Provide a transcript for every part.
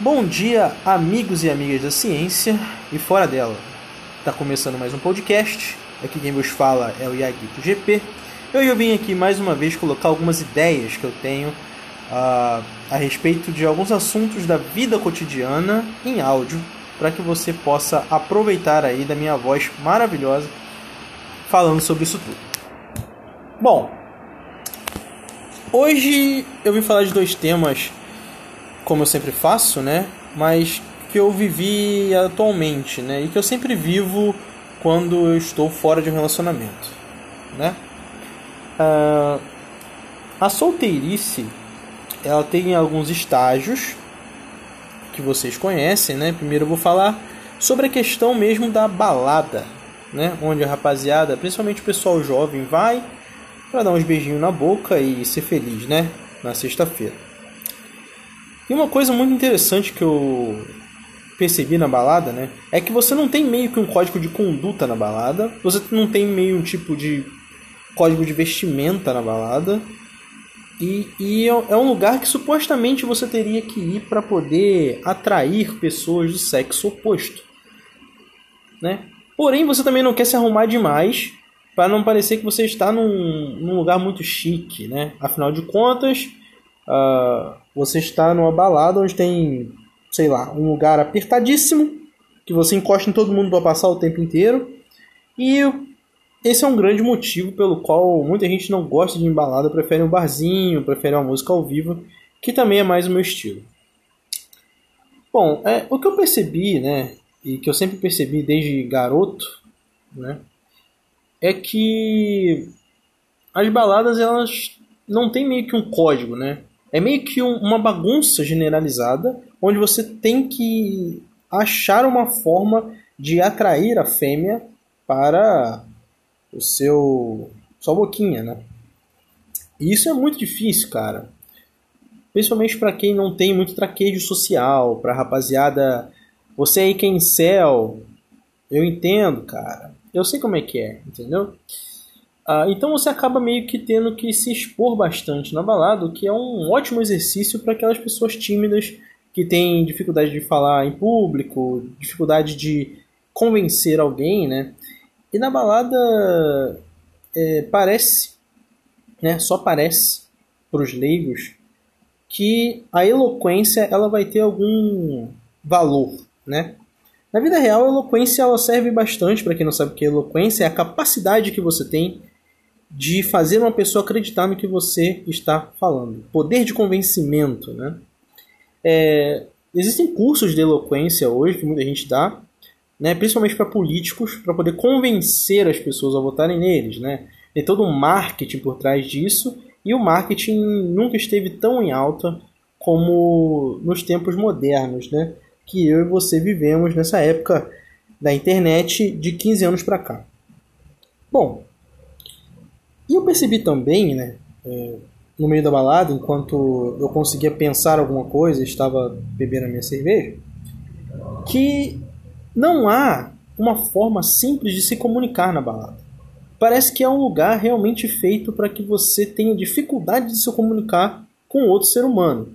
Bom dia, amigos e amigas da ciência e fora dela. Está começando mais um podcast. Aqui quem vos fala é o Iaguito GP. Eu, eu vim aqui mais uma vez colocar algumas ideias que eu tenho uh, a respeito de alguns assuntos da vida cotidiana em áudio, para que você possa aproveitar aí da minha voz maravilhosa falando sobre isso tudo. Bom, hoje eu vim falar de dois temas, como eu sempre faço, né? Mas que eu vivi atualmente, né? E que eu sempre vivo quando eu estou fora de um relacionamento, né? Uh, a solteirice, ela tem alguns estágios que vocês conhecem, né? Primeiro eu vou falar sobre a questão mesmo da balada, né? Onde a rapaziada, principalmente o pessoal jovem, vai para dar uns beijinhos na boca e ser feliz, né? Na sexta-feira. E uma coisa muito interessante que eu percebi na balada, né? É que você não tem meio que um código de conduta na balada, você não tem meio um tipo de código de vestimenta na balada. E, e é, é um lugar que supostamente você teria que ir para poder atrair pessoas do sexo oposto, né? Porém, você também não quer se arrumar demais para não parecer que você está num, num, lugar muito chique, né? Afinal de contas, uh, você está numa balada onde tem, sei lá, um lugar apertadíssimo, que você encosta em todo mundo para passar o tempo inteiro. E esse é um grande motivo pelo qual muita gente não gosta de embalada, prefere um barzinho, prefere uma música ao vivo, que também é mais o meu estilo. Bom, é, o que eu percebi, né, e que eu sempre percebi desde garoto, né, é que as baladas elas não tem meio que um código, né? É meio que um, uma bagunça generalizada onde você tem que achar uma forma de atrair a fêmea para o seu sua boquinha, né? E isso é muito difícil, cara. Principalmente para quem não tem muito traquejo social, para rapaziada você aí que é incel, eu entendo, cara. Eu sei como é que é, entendeu? Ah, então você acaba meio que tendo que se expor bastante na balada, o que é um ótimo exercício para aquelas pessoas tímidas que têm dificuldade de falar em público, dificuldade de convencer alguém, né? E na balada é, parece, né? Só parece para os leigos que a eloquência ela vai ter algum valor, né? Na vida real, a eloquência ela serve bastante para quem não sabe o que é eloquência, é a capacidade que você tem de fazer uma pessoa acreditar no que você está falando. Poder de convencimento, né? É, existem cursos de eloquência hoje que muita gente dá, né, principalmente para políticos, para poder convencer as pessoas a votarem neles, né? Tem todo um marketing por trás disso e o marketing nunca esteve tão em alta como nos tempos modernos, né? que eu e você vivemos nessa época da internet de 15 anos para cá. Bom, e eu percebi também, né, é, no meio da balada, enquanto eu conseguia pensar alguma coisa, estava bebendo a minha cerveja, que não há uma forma simples de se comunicar na balada. Parece que é um lugar realmente feito para que você tenha dificuldade de se comunicar com outro ser humano,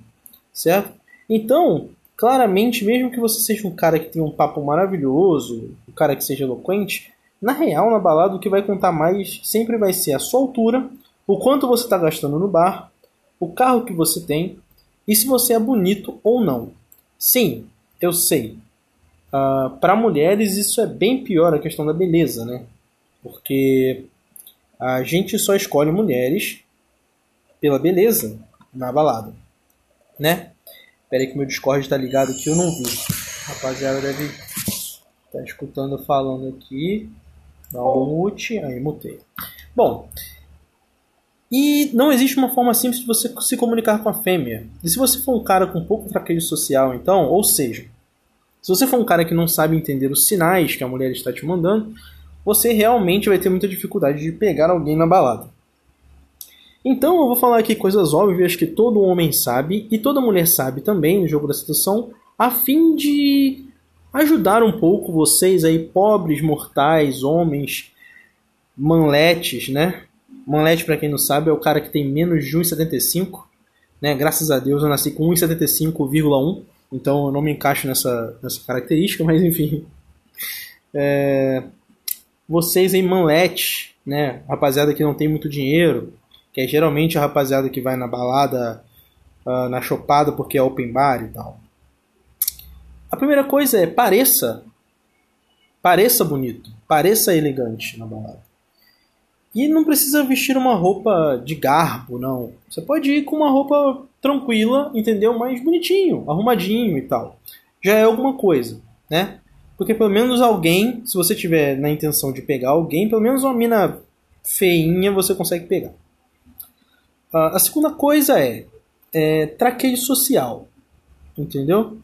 certo? Então, claramente, mesmo que você seja um cara que tem um papo maravilhoso, um cara que seja eloquente, na real, na balada, o que vai contar mais sempre vai ser a sua altura, o quanto você está gastando no bar, o carro que você tem e se você é bonito ou não. Sim, eu sei. Uh, ah, Para mulheres, isso é bem pior a questão da beleza, né? Porque a gente só escolhe mulheres pela beleza na balada, né? Pera aí que meu Discord tá ligado aqui, eu não vi. Rapaziada deve tá escutando falando aqui. Dá um mute, aí mutei. Bom, e não existe uma forma simples de você se comunicar com a fêmea. E se você for um cara com pouco traquejo social, então, ou seja, se você for um cara que não sabe entender os sinais que a mulher está te mandando, você realmente vai ter muita dificuldade de pegar alguém na balada. Então eu vou falar aqui coisas óbvias que todo homem sabe e toda mulher sabe também no jogo da sedução, a fim de ajudar um pouco vocês aí, pobres mortais, homens, manletes, né? Manlete, para quem não sabe, é o cara que tem menos de 1,75. Né? Graças a Deus eu nasci com 1,75,1. Então eu não me encaixo nessa, nessa característica, mas enfim. É, vocês em manlete, né? Rapaziada que não tem muito dinheiro, que é geralmente a rapaziada que vai na balada, uh, na chopada porque é open bar e tal. A primeira coisa é pareça, pareça bonito, pareça elegante na balada. E não precisa vestir uma roupa de garbo, não. Você pode ir com uma roupa tranquila, entendeu? Mais bonitinho, arrumadinho e tal. Já é alguma coisa, né? Porque pelo menos alguém, se você tiver na intenção de pegar alguém, pelo menos uma mina feinha você consegue pegar. Uh, a segunda coisa é, é traqueio social, entendeu?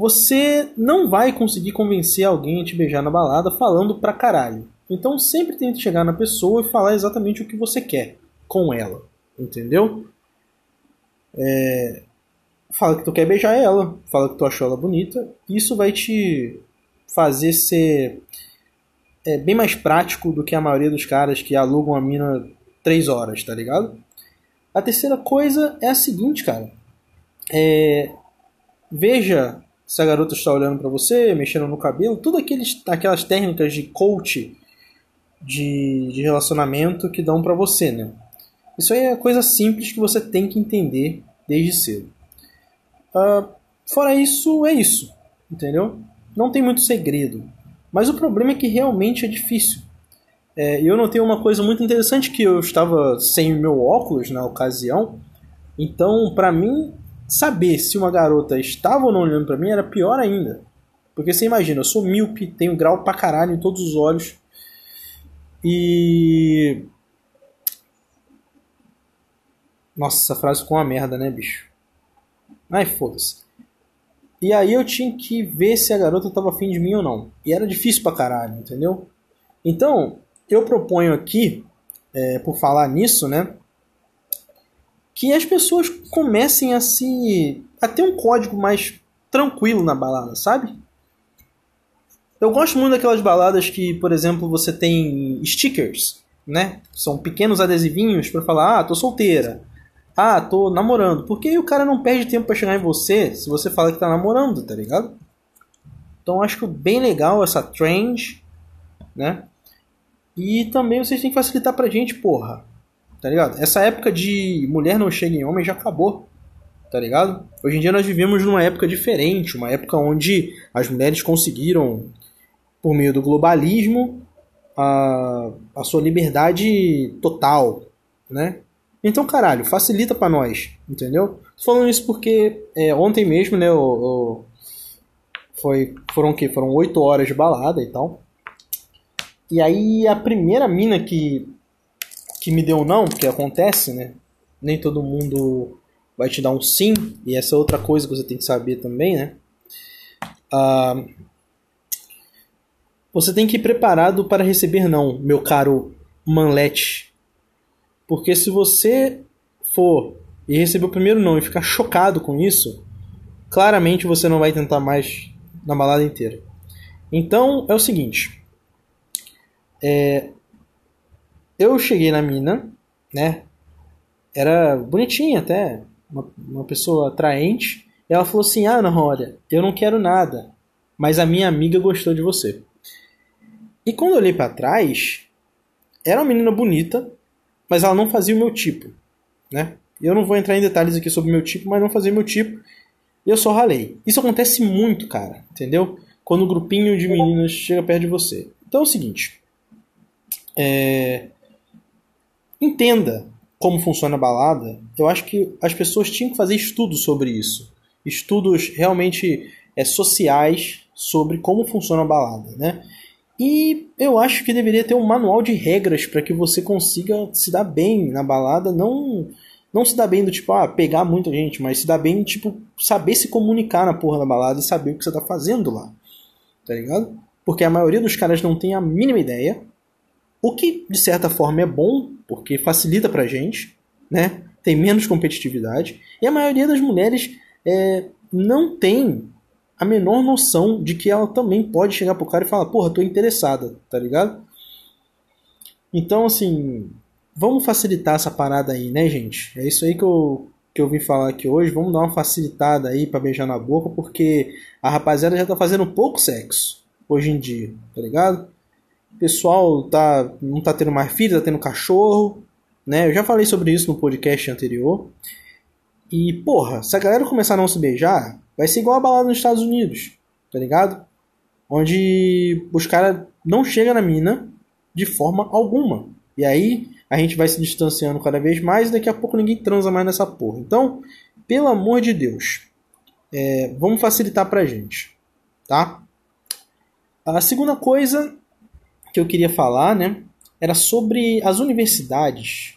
Você não vai conseguir convencer alguém a te beijar na balada falando pra caralho. Então sempre tente chegar na pessoa e falar exatamente o que você quer com ela, entendeu? É... Fala que tu quer beijar ela, fala que tu achou ela bonita. Isso vai te fazer ser é, bem mais prático do que a maioria dos caras que alugam a mina três horas, tá ligado? A terceira coisa é a seguinte, cara. É, veja se a garota está olhando para você, mexendo no cabelo, aqueles, aquelas técnicas de coach de, de relacionamento que dão para você, né? Isso aí é coisa simples que você tem que entender desde cedo. Uh, fora isso, é isso, entendeu? Não tem muito segredo. Mas o problema é que realmente é difícil. É, eu notei uma coisa muito interessante que eu estava sem meu óculos na ocasião. Então, para mim, saber se uma garota estava ou não olhando para mim era pior ainda. Porque você imagina, eu sou míope, tenho grau pra caralho em todos os olhos. E. Nossa, essa frase ficou uma merda, né, bicho? Ai, foda-se. E aí eu tinha que ver se a garota tava afim de mim ou não. E era difícil pra caralho, entendeu? Então, eu proponho aqui, é, por falar nisso, né? Que as pessoas comecem a se. a ter um código mais tranquilo na balada, sabe? Eu gosto muito daquelas baladas que, por exemplo, você tem stickers, né? São pequenos adesivinhos para falar, ah, tô solteira. Ah, tô namorando. Porque o cara não perde tempo para chegar em você se você fala que tá namorando, tá ligado? Então acho bem legal essa trend, né? E também vocês têm que facilitar pra gente, porra. Tá ligado? Essa época de mulher não chega em homem já acabou. Tá ligado? Hoje em dia nós vivemos numa época diferente, uma época onde as mulheres conseguiram, por meio do globalismo, a, a sua liberdade total, né? Então, caralho, facilita para nós, entendeu? Tô falando isso porque é, ontem mesmo, né, o, foi, foram o quê? Foram oito horas de balada e tal. E aí a primeira mina que, que me deu não, porque acontece, né? Nem todo mundo vai te dar um sim, e essa é outra coisa que você tem que saber também, né? Ah, você tem que ir preparado para receber não, meu caro manlete porque se você for e receber o primeiro não e ficar chocado com isso, claramente você não vai tentar mais na balada inteira. Então é o seguinte. É, eu cheguei na mina, né? Era bonitinha até, uma, uma pessoa atraente. E ela falou assim: Ah, não, olha, eu não quero nada, mas a minha amiga gostou de você. E quando eu olhei para trás, era uma menina bonita, mas ela não fazia o meu tipo, né? Eu não vou entrar em detalhes aqui sobre o meu tipo, mas não fazia o meu tipo. Eu só ralei. Isso acontece muito, cara, entendeu? Quando um grupinho de meninas chega perto de você. Então é o seguinte. É... Entenda como funciona a balada. Eu acho que as pessoas tinham que fazer estudos sobre isso. Estudos realmente é, sociais sobre como funciona a balada, né? E eu acho que deveria ter um manual de regras para que você consiga se dar bem na balada, não não se dar bem do tipo, ah, pegar muita gente, mas se dar bem, tipo, saber se comunicar na porra da balada e saber o que você tá fazendo lá. Tá ligado? Porque a maioria dos caras não tem a mínima ideia. O que, de certa forma, é bom, porque facilita pra gente, né? Tem menos competitividade. E a maioria das mulheres é, não tem a menor noção de que ela também pode chegar pro cara e falar, porra, tô interessada, tá ligado? Então, assim, vamos facilitar essa parada aí, né, gente? É isso aí que eu que eu vim falar aqui hoje, vamos dar uma facilitada aí para beijar na boca, porque a rapaziada já tá fazendo pouco sexo hoje em dia, tá ligado? O pessoal tá, não tá tendo mais filho, tá tendo cachorro, né? Eu já falei sobre isso no podcast anterior. E, porra, se a galera começar a não se beijar, vai ser igual a balada nos Estados Unidos, tá ligado? Onde os caras não chegam na mina de forma alguma. E aí a gente vai se distanciando cada vez mais e daqui a pouco ninguém transa mais nessa porra. Então, pelo amor de Deus, é, vamos facilitar pra gente, tá? A segunda coisa que eu queria falar, né, era sobre as universidades,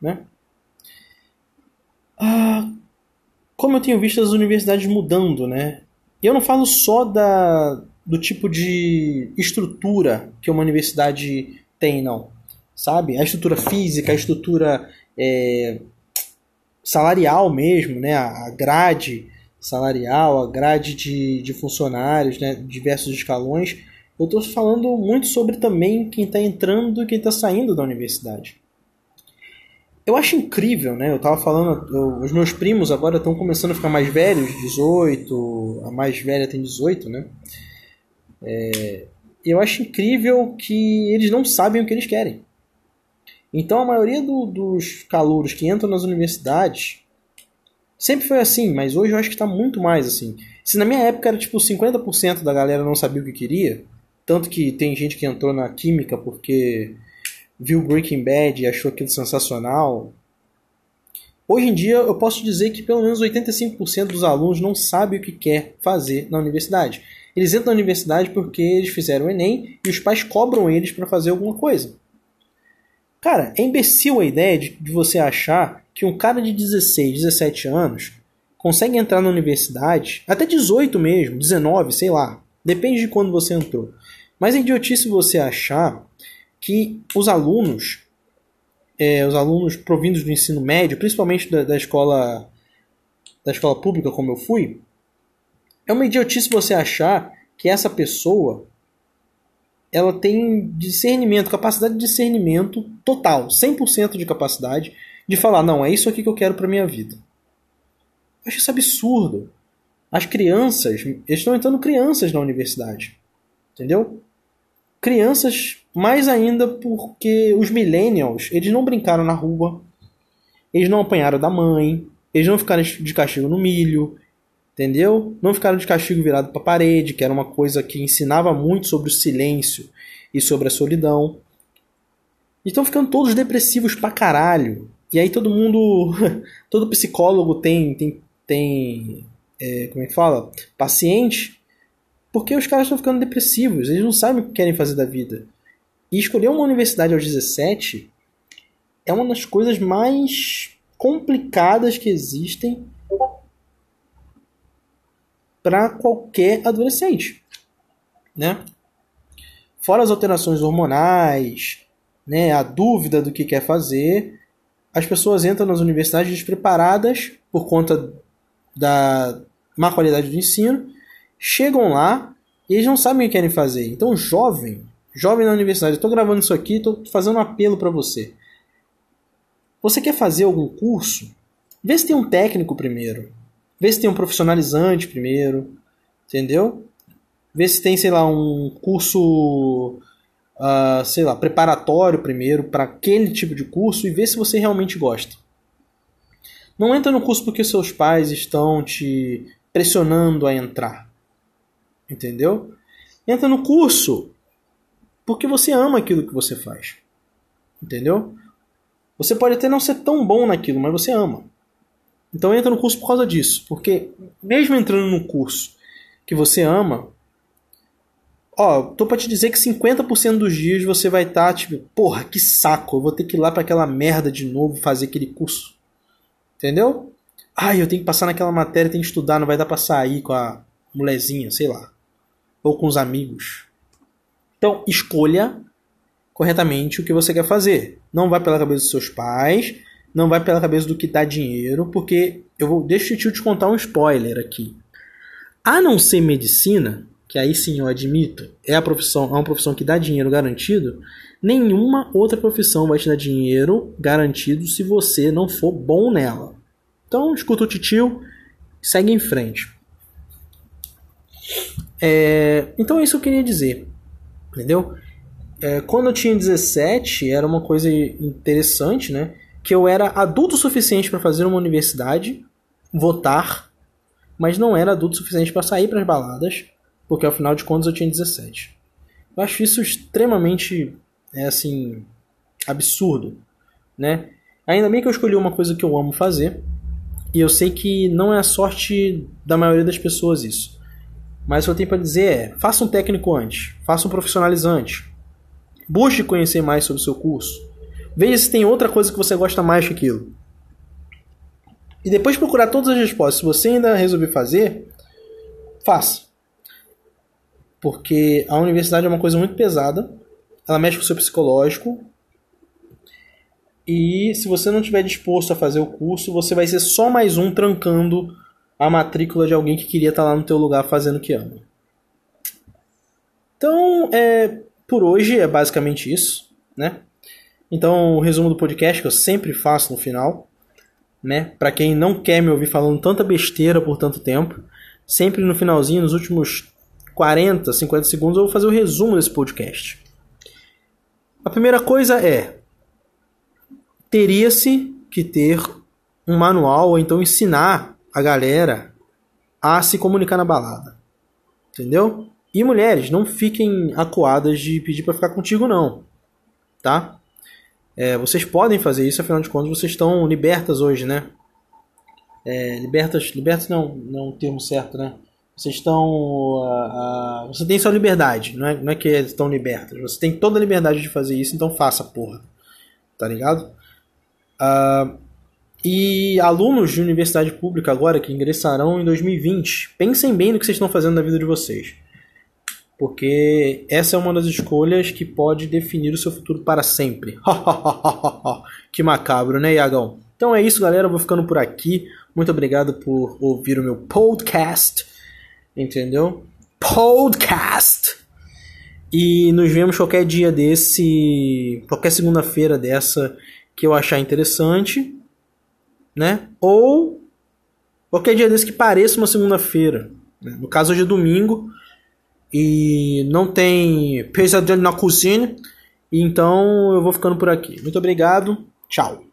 né? Ah, como eu tenho visto as universidades mudando, né? Eu não falo só da, do tipo de estrutura que uma universidade tem, não. Sabe? A estrutura física, a estrutura é, salarial mesmo, né? A grade salarial, a grade de, de funcionários, né? diversos escalões. Eu estou falando muito sobre também quem está entrando e quem está saindo da universidade eu acho incrível, né? Eu tava falando, eu, os meus primos agora estão começando a ficar mais velhos, 18, a mais velha tem 18, né? É, eu acho incrível que eles não sabem o que eles querem. Então a maioria do, dos calouros que entram nas universidades sempre foi assim, mas hoje eu acho que está muito mais assim. Se na minha época era tipo 50% da galera não sabia o que queria, tanto que tem gente que entrou na química porque viu Breaking Bad e achou aquilo sensacional. Hoje em dia eu posso dizer que pelo menos 85% dos alunos não sabe o que quer fazer na universidade. Eles entram na universidade porque eles fizeram o Enem e os pais cobram eles para fazer alguma coisa. Cara, é imbecil a ideia de, de você achar que um cara de 16, 17 anos consegue entrar na universidade, até 18 mesmo, 19, sei lá, depende de quando você entrou. Mas é idiotice você achar que os alunos, é, os alunos provindos do ensino médio, principalmente da, da escola da escola pública como eu fui, é uma idiotice você achar que essa pessoa ela tem discernimento, capacidade de discernimento total, 100% de capacidade de falar, não, é isso aqui que eu quero para minha vida. Eu acho isso absurdo. As crianças, estão entrando crianças na universidade. Entendeu? Crianças mais ainda porque os millennials, eles não brincaram na rua, eles não apanharam da mãe, eles não ficaram de castigo no milho, entendeu? Não ficaram de castigo virado para a parede, que era uma coisa que ensinava muito sobre o silêncio e sobre a solidão. Estão ficando todos depressivos pra caralho. E aí todo mundo, todo psicólogo tem, tem, tem é, como é que fala? Paciente, porque os caras estão ficando depressivos, eles não sabem o que querem fazer da vida. E escolher uma universidade aos 17 é uma das coisas mais complicadas que existem para qualquer adolescente, né? Fora as alterações hormonais, né, a dúvida do que quer fazer, as pessoas entram nas universidades despreparadas por conta da má qualidade do ensino, chegam lá e eles não sabem o que querem fazer. Então, jovem Jovem na universidade, estou gravando isso aqui, estou fazendo um apelo para você. Você quer fazer algum curso? Vê se tem um técnico primeiro. Vê se tem um profissionalizante primeiro. Entendeu? Vê se tem, sei lá, um curso, uh, sei lá, preparatório primeiro para aquele tipo de curso e vê se você realmente gosta. Não entra no curso porque seus pais estão te pressionando a entrar. Entendeu? Entra no curso porque você ama aquilo que você faz. Entendeu? Você pode até não ser tão bom naquilo, mas você ama. Então entra no curso por causa disso. Porque mesmo entrando no curso que você ama, ó, tô pra te dizer que 50% dos dias você vai estar tá, tipo, porra, que saco, eu vou ter que ir lá para aquela merda de novo fazer aquele curso. Entendeu? Ai, eu tenho que passar naquela matéria, tenho que estudar, não vai dar pra sair com a molezinha, sei lá. Ou com os amigos. Então, escolha corretamente o que você quer fazer. Não vai pela cabeça dos seus pais, não vai pela cabeça do que dá dinheiro, porque eu vou deixa eu te contar um spoiler aqui. A não ser medicina, que aí sim eu admito, é a profissão, é uma profissão que dá dinheiro garantido, nenhuma outra profissão vai te dar dinheiro garantido se você não for bom nela. Então, escuta o titio, segue em frente. É, então, é isso que eu queria dizer. Entendeu? É, quando eu tinha 17, era uma coisa interessante, né? Que eu era adulto o suficiente para fazer uma universidade, votar, mas não era adulto o suficiente para sair para as baladas, porque afinal de contas eu tinha 17. Eu acho isso extremamente, é assim, absurdo, né? Ainda bem que eu escolhi uma coisa que eu amo fazer, e eu sei que não é a sorte da maioria das pessoas isso. Mas o que eu tenho para dizer é: faça um técnico antes, faça um profissionalizante. Busque conhecer mais sobre o seu curso. Veja se tem outra coisa que você gosta mais que aquilo. E depois procurar todas as respostas. Se você ainda resolver fazer, faça. Porque a universidade é uma coisa muito pesada. Ela mexe com o seu psicológico. E se você não estiver disposto a fazer o curso, você vai ser só mais um trancando a matrícula de alguém que queria estar lá no teu lugar fazendo o que ama. Então, é, por hoje é basicamente isso, né? Então, o resumo do podcast que eu sempre faço no final, né? Para quem não quer me ouvir falando tanta besteira por tanto tempo, sempre no finalzinho, nos últimos 40, 50 segundos, eu vou fazer o resumo desse podcast. A primeira coisa é: teria-se que ter um manual ou então ensinar a galera a se comunicar na balada. Entendeu? E mulheres, não fiquem acuadas de pedir para ficar contigo, não. Tá? É, vocês podem fazer isso, afinal de contas, vocês estão libertas hoje, né? É, libertas, libertas não, não é um termo certo, né? Vocês estão. Uh, uh, você tem sua liberdade, não é, não é que estão libertas. Você tem toda a liberdade de fazer isso, então faça, porra. Tá ligado? Uh, e alunos de universidade pública agora que ingressarão em 2020, pensem bem no que vocês estão fazendo na vida de vocês. Porque essa é uma das escolhas que pode definir o seu futuro para sempre. que macabro, né, Iagão? Então é isso, galera. Eu vou ficando por aqui. Muito obrigado por ouvir o meu podcast. Entendeu? Podcast! E nos vemos qualquer dia desse. qualquer segunda-feira dessa que eu achar interessante né? Ou qualquer dia desse que pareça uma segunda-feira. Né? No caso, hoje é domingo e não tem pesadelo na cozinha, então eu vou ficando por aqui. Muito obrigado, tchau.